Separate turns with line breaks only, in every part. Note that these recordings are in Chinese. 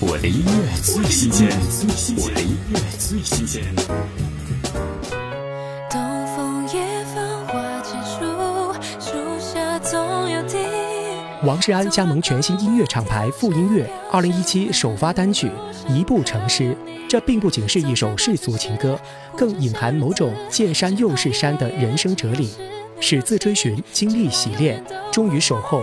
我的音乐最新鲜，我的音乐最新鲜。
东风夜放花千树，树下总有听。
王世安加盟全新音乐厂牌富音乐，二零一七首发单曲《一步成诗》。这并不仅是一首世俗情歌，更隐含某种见山又是山的人生哲理。始自追寻，经历洗练，终于守候。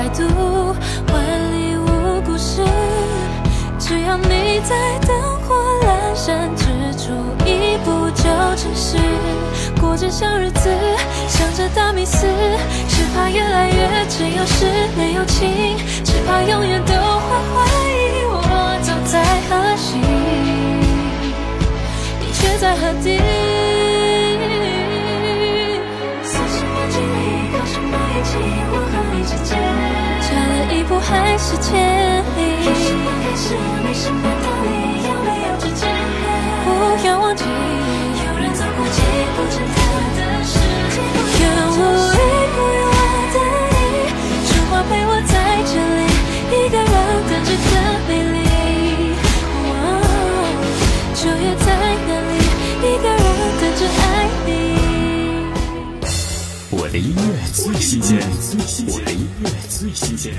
百度，万里无故事。只要你在灯火阑珊之处，一步就成诗。过着小日子，想着大迷思，只怕越来越只有诗没有情，只怕永远都会怀疑我走在何西。在何地？一步还是千里？不要忘记，有人走过，记不成他的事。愿无意，不用我的意，春花陪我在这里，一个人等着更美丽。九月在哪里？一个人等着爱你。
我的音乐最新鲜，我的音乐最新鲜。